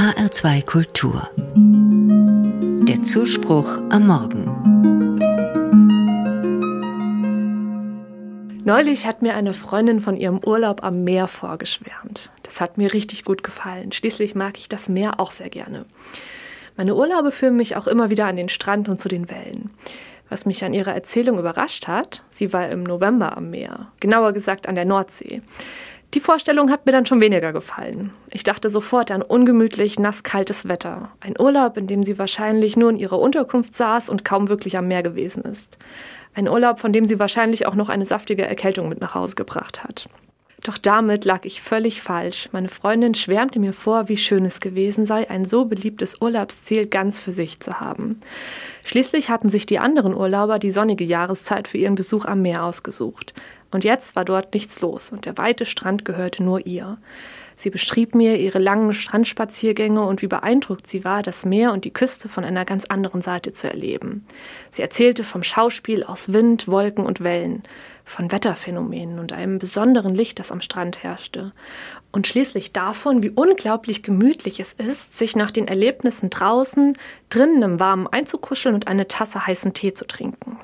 HR2 Kultur. Der Zuspruch am Morgen. Neulich hat mir eine Freundin von ihrem Urlaub am Meer vorgeschwärmt. Das hat mir richtig gut gefallen. Schließlich mag ich das Meer auch sehr gerne. Meine Urlaube führen mich auch immer wieder an den Strand und zu den Wellen. Was mich an ihrer Erzählung überrascht hat, sie war im November am Meer, genauer gesagt an der Nordsee. Die Vorstellung hat mir dann schon weniger gefallen. Ich dachte sofort an ungemütlich nasskaltes Wetter. Ein Urlaub, in dem sie wahrscheinlich nur in ihrer Unterkunft saß und kaum wirklich am Meer gewesen ist. Ein Urlaub, von dem sie wahrscheinlich auch noch eine saftige Erkältung mit nach Hause gebracht hat. Doch damit lag ich völlig falsch. Meine Freundin schwärmte mir vor, wie schön es gewesen sei, ein so beliebtes Urlaubsziel ganz für sich zu haben. Schließlich hatten sich die anderen Urlauber die sonnige Jahreszeit für ihren Besuch am Meer ausgesucht. Und jetzt war dort nichts los und der weite Strand gehörte nur ihr. Sie beschrieb mir ihre langen Strandspaziergänge und wie beeindruckt sie war, das Meer und die Küste von einer ganz anderen Seite zu erleben. Sie erzählte vom Schauspiel aus Wind, Wolken und Wellen, von Wetterphänomenen und einem besonderen Licht, das am Strand herrschte. Und schließlich davon, wie unglaublich gemütlich es ist, sich nach den Erlebnissen draußen drinnen im Warmen einzukuscheln und eine Tasse heißen Tee zu trinken.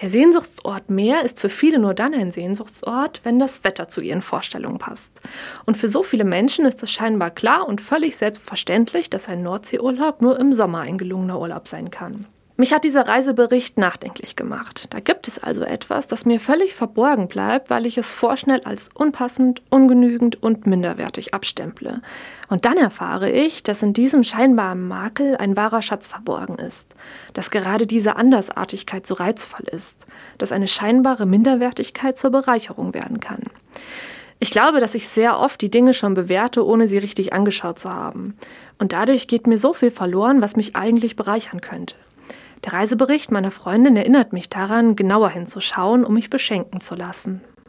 Der Sehnsuchtsort Meer ist für viele nur dann ein Sehnsuchtsort, wenn das Wetter zu ihren Vorstellungen passt. Und für so viele Menschen ist es scheinbar klar und völlig selbstverständlich, dass ein Nordseeurlaub nur im Sommer ein gelungener Urlaub sein kann. Mich hat dieser Reisebericht nachdenklich gemacht. Da gibt es also etwas, das mir völlig verborgen bleibt, weil ich es vorschnell als unpassend, ungenügend und minderwertig abstemple. Und dann erfahre ich, dass in diesem scheinbaren Makel ein wahrer Schatz verborgen ist, dass gerade diese Andersartigkeit so reizvoll ist, dass eine scheinbare Minderwertigkeit zur Bereicherung werden kann. Ich glaube, dass ich sehr oft die Dinge schon bewerte, ohne sie richtig angeschaut zu haben. Und dadurch geht mir so viel verloren, was mich eigentlich bereichern könnte. Der Reisebericht meiner Freundin erinnert mich daran, genauer hinzuschauen, um mich beschenken zu lassen.